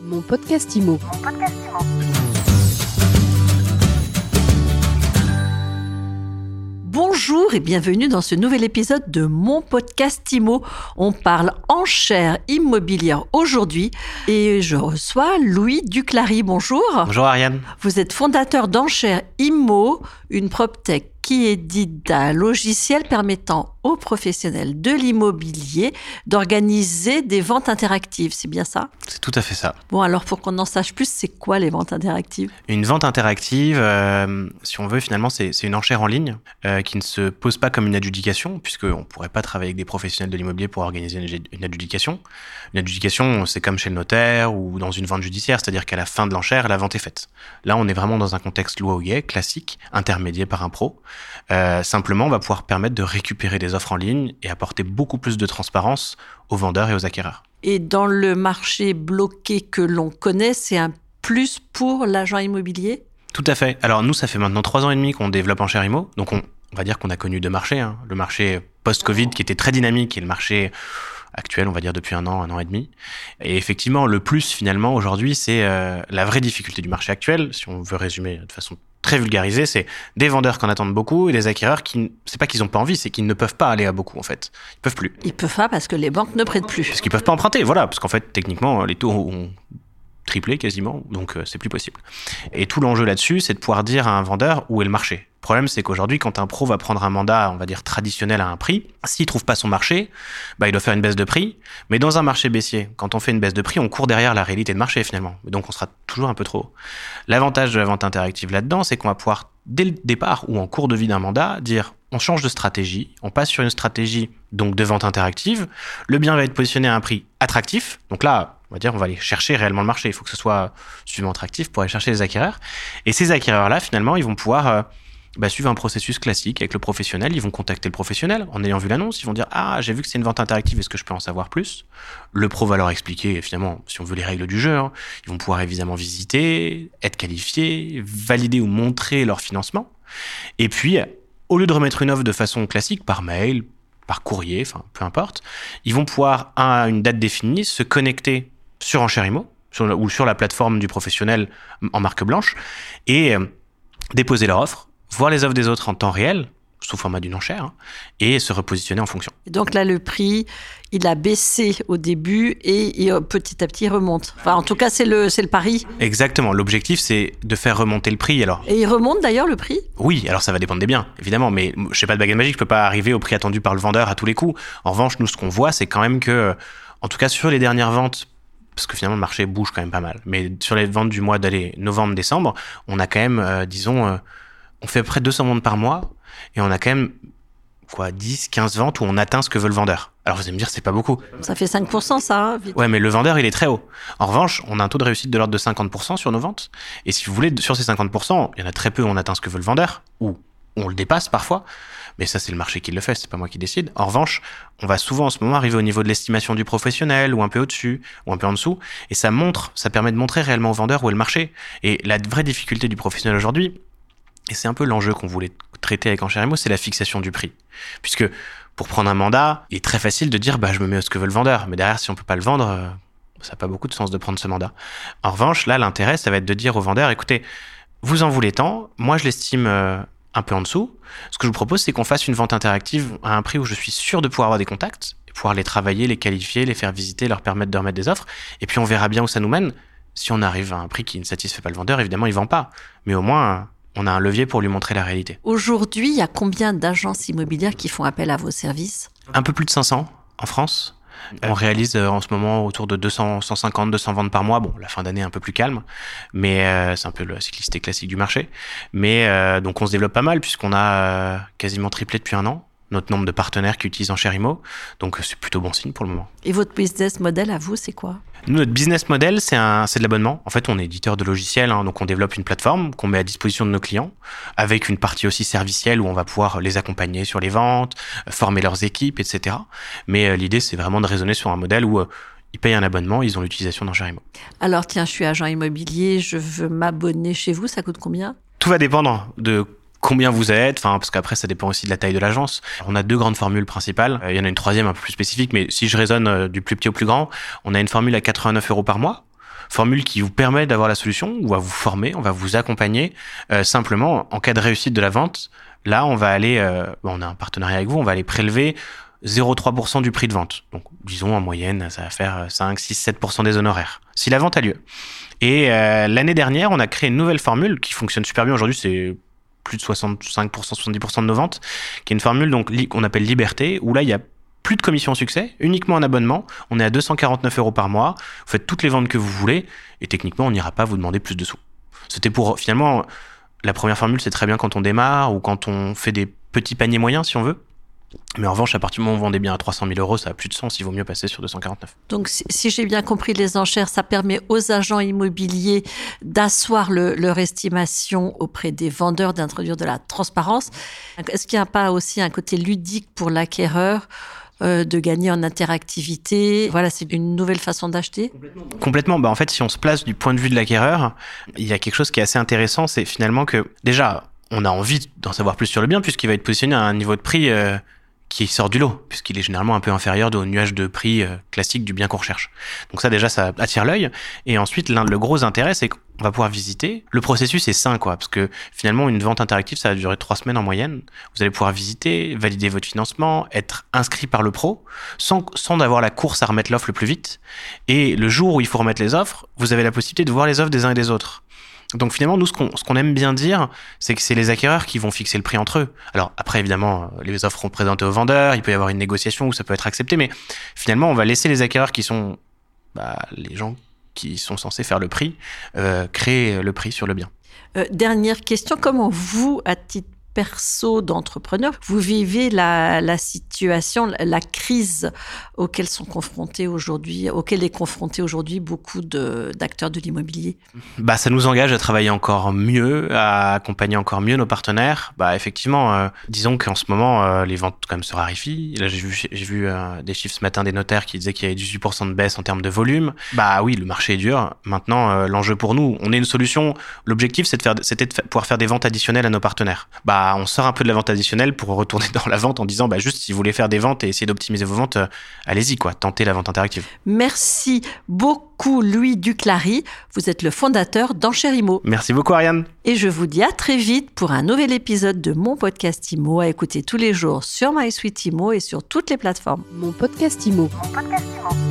Mon podcast IMO. Bonjour et bienvenue dans ce nouvel épisode de mon podcast IMO. On parle enchères immobilières aujourd'hui et je reçois Louis Duclary. Bonjour. Bonjour Ariane. Vous êtes fondateur d'enchères IMO, une PropTech qui édite un logiciel permettant aux professionnels de l'immobilier d'organiser des ventes interactives. C'est bien ça? C'est tout à fait ça. Bon, alors pour qu'on en sache plus, c'est quoi les ventes interactives? Une vente interactive, euh, si on veut, finalement, c'est une enchère en ligne euh, qui ne se pose pas comme une adjudication, puisqu'on ne pourrait pas travailler avec des professionnels de l'immobilier pour organiser une, une adjudication. Une adjudication, c'est comme chez le notaire ou dans une vente judiciaire, c'est-à-dire qu'à la fin de l'enchère, la vente est faite. Là, on est vraiment dans un contexte loi au guet, classique, intermédié par un pro. Euh, simplement, on va pouvoir permettre de récupérer des offres en ligne et apporter beaucoup plus de transparence aux vendeurs et aux acquéreurs. Et dans le marché bloqué que l'on connaît, c'est un plus pour l'agent immobilier? Tout à fait. Alors nous, ça fait maintenant trois ans et demi qu'on développe en Immo. Donc on, on va dire qu'on a connu deux marchés. hein. Le marché post-Covid qui était très dynamique et le marché actuel, on va dire depuis un an, un an et demi. Et effectivement, le plus finalement aujourd'hui, c'est euh, la vraie difficulté du marché actuel. Si on veut résumer de façon très vulgarisée, c'est des vendeurs qui en attendent beaucoup et des acquéreurs qui, c'est pas qu'ils ont pas envie, c'est qu'ils ne peuvent pas aller à beaucoup en fait. Ils peuvent plus. Ils peuvent pas parce que les banques ne prêtent plus. Parce qu'ils peuvent pas emprunter, voilà. Parce qu'en fait, techniquement, les taux ont triplé quasiment, donc euh, c'est plus possible. Et tout l'enjeu là-dessus, c'est de pouvoir dire à un vendeur où est le marché. Le problème, c'est qu'aujourd'hui, quand un pro va prendre un mandat, on va dire traditionnel à un prix, s'il trouve pas son marché, bah, il doit faire une baisse de prix. Mais dans un marché baissier, quand on fait une baisse de prix, on court derrière la réalité de marché finalement. Donc on sera toujours un peu trop haut. L'avantage de la vente interactive là-dedans, c'est qu'on va pouvoir, dès le départ ou en cours de vie d'un mandat, dire on change de stratégie, on passe sur une stratégie donc de vente interactive. Le bien va être positionné à un prix attractif. Donc là, on va dire, on va aller chercher réellement le marché. Il faut que ce soit suffisamment attractif pour aller chercher les acquéreurs. Et ces acquéreurs-là, finalement, ils vont pouvoir euh, bah, suivre un processus classique avec le professionnel. Ils vont contacter le professionnel en ayant vu l'annonce. Ils vont dire Ah, j'ai vu que c'est une vente interactive, est-ce que je peux en savoir plus? Le pro va leur expliquer, finalement, si on veut les règles du jeu. hein. Ils vont pouvoir évidemment visiter, être qualifiés, valider ou montrer leur financement. Et puis, au lieu de remettre une offre de façon classique, par mail, par courrier, enfin peu importe, ils vont pouvoir, à une date définie, se connecter sur Enchérimo, sur ou sur la plateforme du professionnel en marque blanche, et euh, déposer leur offre, voir les offres des autres en temps réel, sous format d'une enchère, hein, et se repositionner en fonction. Et donc là, le prix, il a baissé au début et, et, euh, petit à petit il remonte. Enfin, en tout cas, c'est le, c'est le pari. Exactement, l'objectif c'est de faire remonter le prix. Alors Et il remonte d'ailleurs le prix? Oui, alors ça va dépendre des biens, évidemment, mais je sais pas de baguette magique, je peux pas arriver au prix attendu par le vendeur à tous les coups. En revanche, nous ce qu'on voit, c'est quand même que, en tout cas sur les dernières ventes, parce que finalement le marché bouge quand même pas mal, mais sur les ventes du mois d'aller novembre-décembre, on a quand même, euh, disons, euh, on fait à peu près 200 ventes par mois, et on a quand même quoi 10, 15 ventes où on atteint ce que veut le vendeur. Alors vous allez me dire c'est pas beaucoup. Ça fait 5%, ça, hein, vite. Ouais, mais le vendeur, il est très haut. En revanche, on a un taux de réussite de l'ordre de 50% sur nos ventes. Et si vous voulez, sur ces 50%, il y en a très peu où on atteint ce que veut le vendeur, ou on le dépasse parfois. Mais ça, c'est le marché qui le fait, c'est pas moi qui décide. En revanche, on va souvent en ce moment arriver au niveau de l'estimation du professionnel, ou un peu au-dessus, ou un peu en dessous. Et ça montre, ça permet de montrer réellement au vendeur où est le marché. Et la vraie difficulté du professionnel aujourd'hui, et c'est un peu l'enjeu qu'on voulait traiter avec Enchérimo, c'est la fixation du prix. Puisque pour prendre un mandat, il est très facile de dire bah, je me mets à ce que veut le vendeur. Mais derrière, si on peut pas le vendre, euh, ça n'a pas beaucoup de sens de prendre ce mandat. En revanche, là, l'intérêt, ça va être de dire au vendeur écoutez, vous en voulez tant, moi je l'estime euh, un peu en dessous. Ce que je vous propose, c'est qu'on fasse une vente interactive à un prix où je suis sûr de pouvoir avoir des contacts, pouvoir les travailler, les qualifier, les faire visiter, leur permettre de remettre des offres. Et puis on verra bien où ça nous mène. Si on arrive à un prix qui ne satisfait pas le vendeur, évidemment, il vend pas. Mais au moins, on a un levier pour lui montrer la réalité. Aujourd'hui, il y a combien d'agences immobilières qui font appel à vos services? Un peu plus de 500 en France. On réalise euh, en ce moment autour de 200, 150, 200 ventes par mois. Bon, la fin d'année est un peu plus calme, mais euh, c'est un peu la cyclicité classique du marché. Mais euh, donc on se développe pas mal puisqu'on a euh, quasiment triplé depuis un an notre nombre de partenaires qui utilisent Enchérimo. Donc c'est plutôt bon signe pour le moment. Et votre business model à vous, c'est quoi? Nous, notre business model, c'est de l'abonnement. En fait, on est éditeur de logiciels, hein, donc on développe une plateforme qu'on met à disposition de nos clients, avec une partie aussi servicielle où on va pouvoir les accompagner sur les ventes, former leurs équipes, etc. Mais euh, l'idée, c'est vraiment de raisonner sur un modèle où euh, ils payent un abonnement, ils ont l'utilisation d'Enchérimo. Alors tiens, je suis agent immobilier, je veux m'abonner chez vous, ça coûte combien? Tout va dépendre de combien vous êtes, enfin parce qu'après ça dépend aussi de la taille de l'agence. On a deux grandes formules principales. Euh, Il y en a une troisième un peu plus spécifique, mais si je raisonne euh, du plus petit au plus grand, on a une formule à 89 euros par mois formule qui vous permet d'avoir la solution, on va vous former, on va vous accompagner. Euh, simplement, en cas de réussite de la vente, là, on va aller, euh, on a un partenariat avec vous, on va aller prélever 0,3% du prix de vente. Donc, disons, en moyenne, ça va faire 5, 6, 7% des honoraires. Si la vente a lieu. Et euh, l'année dernière, on a créé une nouvelle formule qui fonctionne super bien. Aujourd'hui, c'est plus de 65%, 70% de nos ventes, qui est une formule donc qu'on appelle Liberté, où là, il y a plus de commission au succès, uniquement en abonnement. On est à 249 euros par mois. Vous faites toutes les ventes que vous voulez, et techniquement, on n'ira pas vous demander plus de sous. C'était pour finalement la première formule, c'est très bien quand on démarre ou quand on fait des petits paniers moyens, si on veut. Mais en revanche, à partir du moment où on vendait bien à 300 000 euros, ça a plus de sens. Il vaut mieux passer sur 249. Donc, si, j'ai bien compris les enchères, ça permet aux agents immobiliers d'asseoir leur estimation auprès des vendeurs, d'introduire de la transparence. Est-ce qu'il n'y a pas aussi un côté ludique pour l'acquéreur euh, de gagner en interactivité? Voilà, c'est une nouvelle façon d'acheter? Complètement. Bah, en fait, si on se place du point de vue de l'acquéreur, il y a quelque chose qui est assez intéressant, c'est finalement que déjà, on a envie d'en savoir plus sur le bien puisqu'il va être positionné à un niveau de prix euh, qui sort du lot, puisqu'il est généralement un peu inférieur au nuage de prix euh, classique du bien qu'on recherche. Donc ça déjà, ça attire l'œil. Et ensuite, l'un le gros intérêt, c'est qu'on va pouvoir visiter. Le processus est sain, quoi, parce que finalement, une vente interactive, ça va durer trois semaines en moyenne. Vous allez pouvoir visiter, valider votre financement, être inscrit par le pro, sans, sans avoir la course à remettre l'offre le plus vite. Et le jour où il faut remettre les offres, vous avez la possibilité de voir les offres des uns et des autres. Donc finalement, nous, ce qu'on aime bien dire, c'est que c'est les acquéreurs qui vont fixer le prix entre eux. Alors après, évidemment, les offres seront présentées aux vendeurs, il peut y avoir une négociation où ça peut être accepté, mais finalement, on va laisser les acquéreurs qui sont bah, les gens qui sont censés faire le prix, euh, créer le prix sur le bien. Euh, dernière question, comment vous, à titre perso d'entrepreneur, vous vivez la, situation, la crise auquel sont confrontés aujourd'hui, auquel est confronté aujourd'hui beaucoup d'acteurs de, l'immobilier Bah, ça nous engage à travailler encore mieux, à accompagner encore mieux nos partenaires. Bah, effectivement, euh, disons qu'en ce moment, euh, les ventes quand même se raréfient. Là, j'ai vu, euh, des chiffres ce matin des notaires qui disaient qu'il y avait 18% de baisse en termes de volume. Bah oui, le marché est dur. Maintenant, l'enjeu pour nous, on est une solution. L'objectif, c'est de c'était de pouvoir faire des ventes additionnelles à nos partenaires. Bah, on sort un peu de la vente additionnelle pour retourner dans la vente en disant bah juste si vous voulez faire des ventes et essayer d'optimiser vos ventes, euh, allez-y quoi, tentez la vente interactive. Merci beaucoup Louis Duclary, vous êtes le fondateur d'Enchérimo. Merci beaucoup Ariane. Et je vous dis à très vite pour un nouvel épisode de mon podcast Imo à écouter tous les jours sur MySuite Imo et sur toutes les plateformes. Mon podcast Imo. Mon podcast Imo.